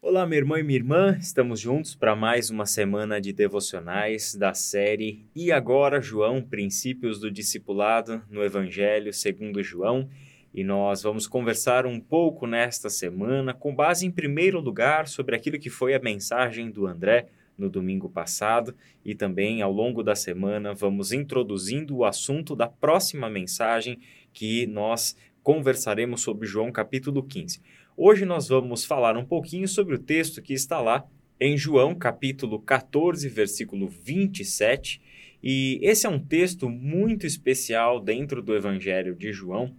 Olá, meu irmão e minha irmã, estamos juntos para mais uma semana de devocionais da série E Agora, João, Princípios do Discipulado no Evangelho segundo João. E nós vamos conversar um pouco nesta semana, com base em primeiro lugar sobre aquilo que foi a mensagem do André no domingo passado e também ao longo da semana vamos introduzindo o assunto da próxima mensagem que nós conversaremos sobre João capítulo 15. Hoje nós vamos falar um pouquinho sobre o texto que está lá em João, capítulo 14, versículo 27. E esse é um texto muito especial dentro do Evangelho de João,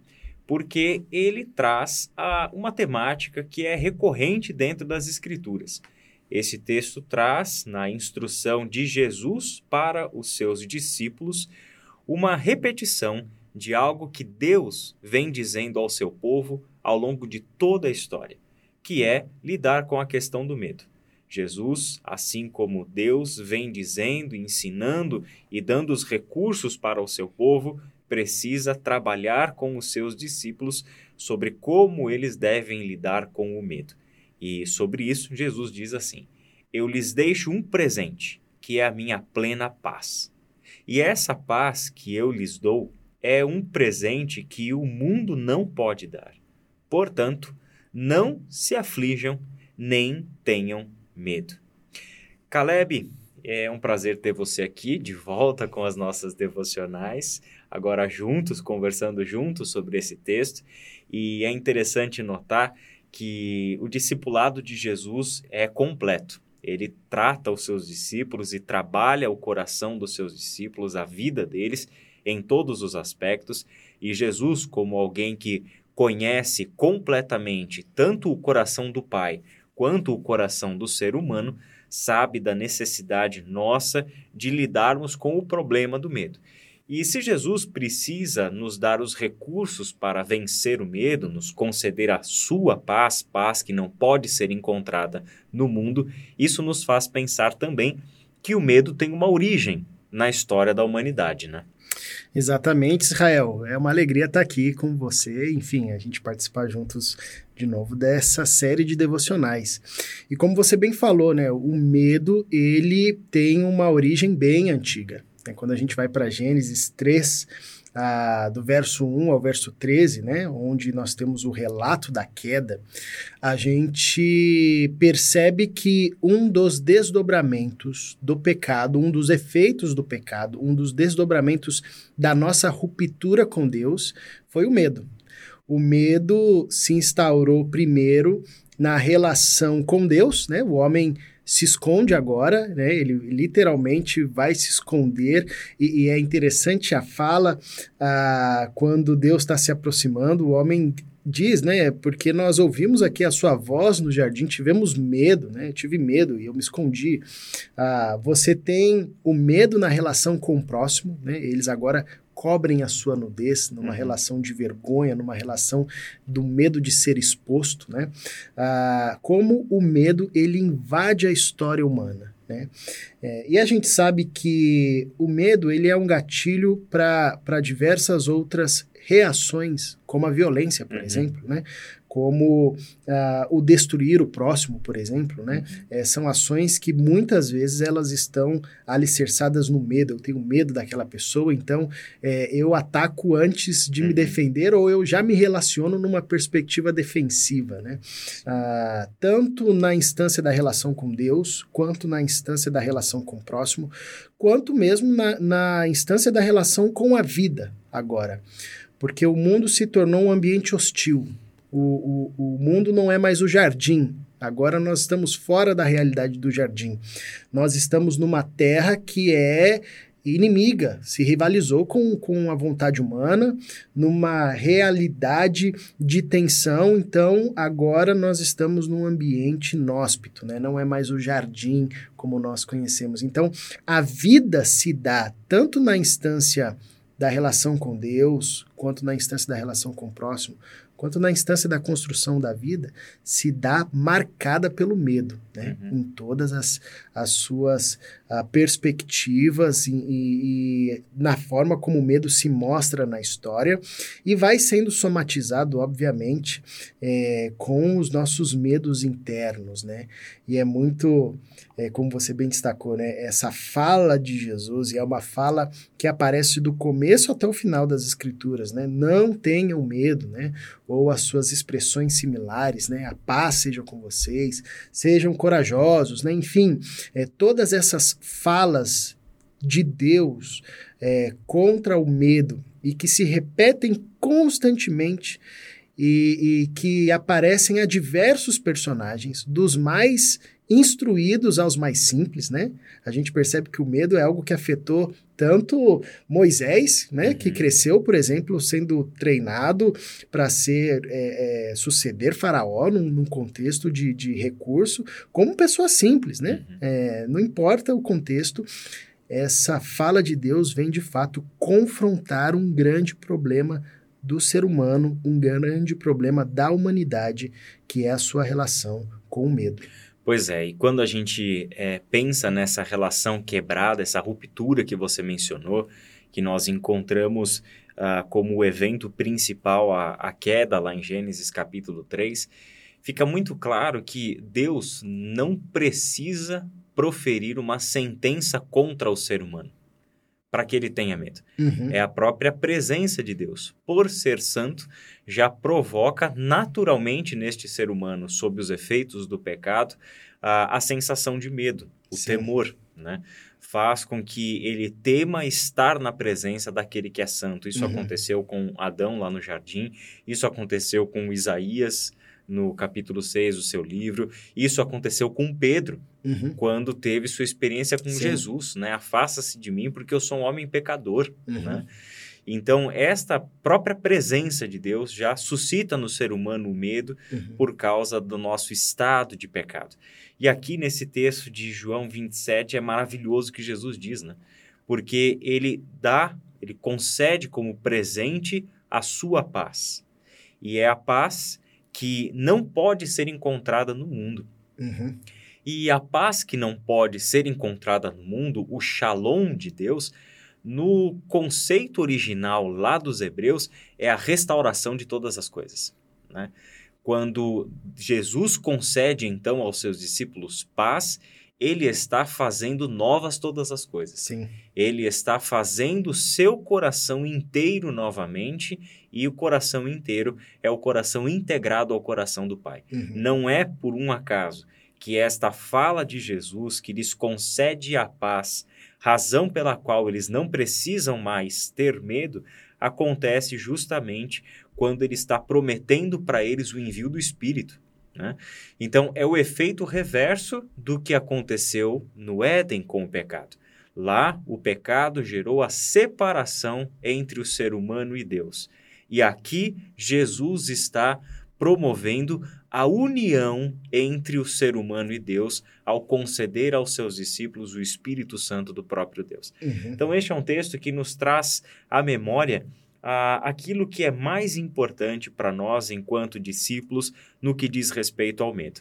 porque ele traz a, uma temática que é recorrente dentro das Escrituras. Esse texto traz, na instrução de Jesus para os seus discípulos, uma repetição de algo que Deus vem dizendo ao seu povo ao longo de toda a história, que é lidar com a questão do medo. Jesus, assim como Deus vem dizendo, ensinando e dando os recursos para o seu povo, precisa trabalhar com os seus discípulos sobre como eles devem lidar com o medo. E sobre isso, Jesus diz assim: Eu lhes deixo um presente, que é a minha plena paz. E essa paz que eu lhes dou é um presente que o mundo não pode dar. Portanto, não se aflijam nem tenham medo. Caleb, é um prazer ter você aqui de volta com as nossas devocionais, agora juntos, conversando juntos sobre esse texto. E é interessante notar que o discipulado de Jesus é completo. Ele trata os seus discípulos e trabalha o coração dos seus discípulos, a vida deles, em todos os aspectos. E Jesus, como alguém que conhece completamente tanto o coração do Pai quanto o coração do ser humano, sabe da necessidade nossa de lidarmos com o problema do medo. E se Jesus precisa nos dar os recursos para vencer o medo, nos conceder a sua paz, paz que não pode ser encontrada no mundo, isso nos faz pensar também que o medo tem uma origem na história da humanidade, né? Exatamente, Israel. É uma alegria estar aqui com você, enfim, a gente participar juntos de novo dessa série de devocionais. E como você bem falou, né, o medo, ele tem uma origem bem antiga. Quando a gente vai para Gênesis 3, ah, do verso 1 ao verso 13, né, onde nós temos o relato da queda, a gente percebe que um dos desdobramentos do pecado, um dos efeitos do pecado, um dos desdobramentos da nossa ruptura com Deus foi o medo. O medo se instaurou primeiro na relação com Deus, né? O homem se esconde agora, né? Ele literalmente vai se esconder e, e é interessante a fala ah, quando Deus está se aproximando, o homem diz, né? Porque nós ouvimos aqui a sua voz no jardim, tivemos medo, né? Eu tive medo e eu me escondi. Ah, você tem o medo na relação com o próximo, né? Eles agora cobrem a sua nudez numa uhum. relação de vergonha, numa relação do medo de ser exposto, né? Ah, como o medo ele invade a história humana. Né? É, e a gente sabe que o medo ele é um gatilho para diversas outras reações, como a violência, por uhum. exemplo, né? Como uh, o destruir o próximo, por exemplo, né? É, são ações que muitas vezes elas estão alicerçadas no medo. Eu tenho medo daquela pessoa, então é, eu ataco antes de uhum. me defender ou eu já me relaciono numa perspectiva defensiva, né? Uh, tanto na instância da relação com Deus, quanto na instância da relação com o próximo, quanto mesmo na, na instância da relação com a vida agora. Porque o mundo se tornou um ambiente hostil, o, o, o mundo não é mais o jardim. Agora nós estamos fora da realidade do jardim. Nós estamos numa terra que é inimiga, se rivalizou com, com a vontade humana, numa realidade de tensão. Então, agora nós estamos num ambiente inóspito, né? não é mais o jardim como nós conhecemos. Então, a vida se dá tanto na instância da relação com Deus, quanto na instância da relação com o próximo, quanto na instância da construção da vida, se dá marcada pelo medo, né? Uhum. Em todas as, as suas uh, perspectivas e, e, e, na forma como o medo se mostra na história e vai sendo somatizado, obviamente, é, com os nossos medos internos, né? E é muito, é, como você bem destacou, né? Essa fala de Jesus, e é uma fala que aparece do começo até o final das Escrituras, né? Não tenham medo, né? Ou as suas expressões similares, né? A paz seja com vocês, sejam corajosos, né? Enfim, é, todas essas falas de Deus é, contra o medo e que se repetem constantemente e, e, que aparecem a diversos personagens, dos mais instruídos aos mais simples, né? A gente percebe que o medo é algo que afetou tanto Moisés, né, uhum. que cresceu, por exemplo, sendo treinado para ser é, é, suceder Faraó num, num contexto de, de, recurso, como pessoa simples, né? Uhum. É, não importa o contexto, essa fala de Deus vem de fato confrontar um grande problema do ser humano, um grande problema da humanidade, que é a sua relação com o medo. Pois é, e quando a gente é, pensa nessa relação quebrada, essa ruptura que você mencionou, que nós encontramos uh, como o evento principal, a, a queda lá em Gênesis capítulo 3, fica muito claro que Deus não precisa proferir uma sentença contra o ser humano para que ele tenha medo. Uhum. É a própria presença de Deus. Por ser santo, já provoca naturalmente neste ser humano, sob os efeitos do pecado, a, a sensação de medo, o Sim. temor, né? Faz com que ele tema estar na presença daquele que é santo. Isso uhum. aconteceu com Adão lá no jardim, isso aconteceu com Isaías no capítulo 6 do seu livro. Isso aconteceu com Pedro, uhum. quando teve sua experiência com Sim. Jesus, né? Afasta-se de mim porque eu sou um homem pecador, uhum. né? Então, esta própria presença de Deus já suscita no ser humano o medo uhum. por causa do nosso estado de pecado. E aqui nesse texto de João 27 é maravilhoso que Jesus diz, né? Porque ele dá, ele concede como presente a sua paz. E é a paz que não pode ser encontrada no mundo. Uhum. E a paz que não pode ser encontrada no mundo, o shalom de Deus, no conceito original lá dos hebreus, é a restauração de todas as coisas. Né? Quando Jesus concede então aos seus discípulos paz, ele está fazendo novas todas as coisas. Sim. Ele está fazendo seu coração inteiro novamente, e o coração inteiro é o coração integrado ao coração do Pai. Uhum. Não é por um acaso que esta fala de Jesus que lhes concede a paz, razão pela qual eles não precisam mais ter medo, acontece justamente quando ele está prometendo para eles o envio do Espírito. Né? Então, é o efeito reverso do que aconteceu no Éden com o pecado. Lá, o pecado gerou a separação entre o ser humano e Deus. E aqui, Jesus está promovendo a união entre o ser humano e Deus ao conceder aos seus discípulos o Espírito Santo do próprio Deus. Uhum. Então, este é um texto que nos traz à memória ah, aquilo que é mais importante para nós enquanto discípulos no que diz respeito ao medo.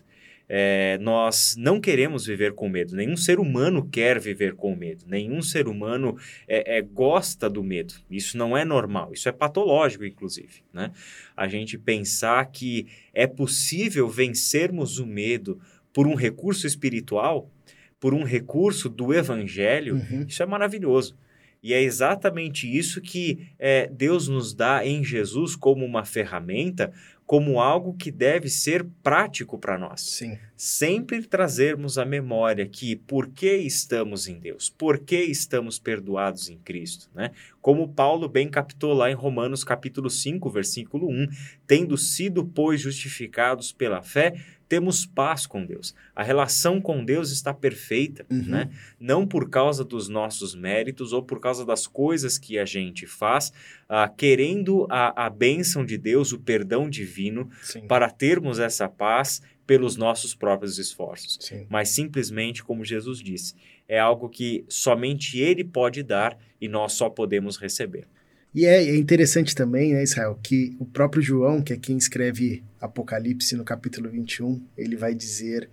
É, nós não queremos viver com medo. Nenhum ser humano quer viver com medo. Nenhum ser humano é, é, gosta do medo. Isso não é normal. Isso é patológico, inclusive. Né? A gente pensar que é possível vencermos o medo por um recurso espiritual, por um recurso do evangelho, uhum. isso é maravilhoso. E é exatamente isso que é, Deus nos dá em Jesus como uma ferramenta, como algo que deve ser prático para nós. Sim. Sempre trazermos a memória que por que estamos em Deus, por que estamos perdoados em Cristo, né? Como Paulo bem captou lá em Romanos capítulo 5, versículo 1, tendo sido, pois, justificados pela fé, temos paz com Deus. A relação com Deus está perfeita, uhum. né? Não por causa dos nossos méritos ou por causa das coisas que a gente faz, uh, querendo a, a bênção de Deus, o perdão divino, Sim. para termos essa paz pelos nossos próprios esforços. Sim. Mas simplesmente, como Jesus disse, é algo que somente Ele pode dar e nós só podemos receber. E é, é, interessante também, né, Israel, que o próprio João, que é quem escreve Apocalipse no capítulo 21, ele vai dizer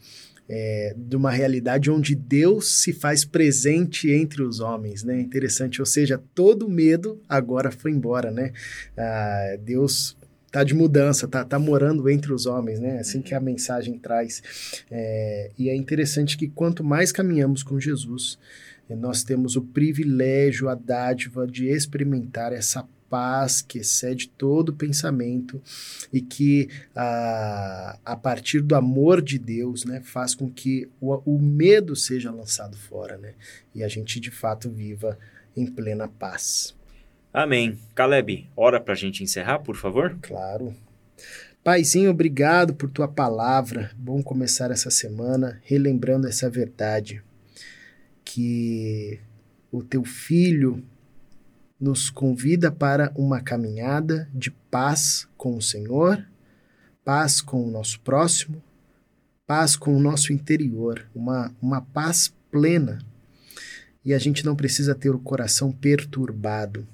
é, de uma realidade onde Deus se faz presente entre os homens, né? Interessante, ou seja, todo medo agora foi embora, né? Ah, Deus tá de mudança, tá, tá morando entre os homens, né? Assim que a mensagem traz. É, e é interessante que quanto mais caminhamos com Jesus, nós temos o privilégio, a dádiva de experimentar essa paz que excede todo pensamento e que a, a partir do amor de Deus né, faz com que o, o medo seja lançado fora né, e a gente de fato viva em plena paz. Amém. Caleb, ora para a gente encerrar, por favor? Claro. Paizinho, obrigado por tua palavra. Bom começar essa semana relembrando essa verdade que o teu filho nos convida para uma caminhada de paz com o Senhor, paz com o nosso próximo, paz com o nosso interior, uma, uma paz plena. E a gente não precisa ter o coração perturbado.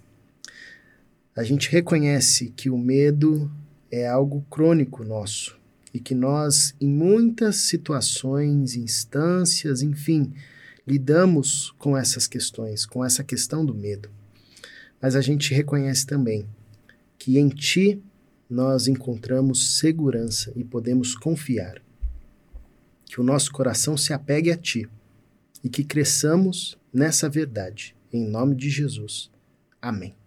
A gente reconhece que o medo é algo crônico nosso e que nós, em muitas situações, instâncias, enfim, lidamos com essas questões, com essa questão do medo. Mas a gente reconhece também que em Ti nós encontramos segurança e podemos confiar. Que o nosso coração se apegue a Ti e que cresçamos nessa verdade. Em nome de Jesus. Amém.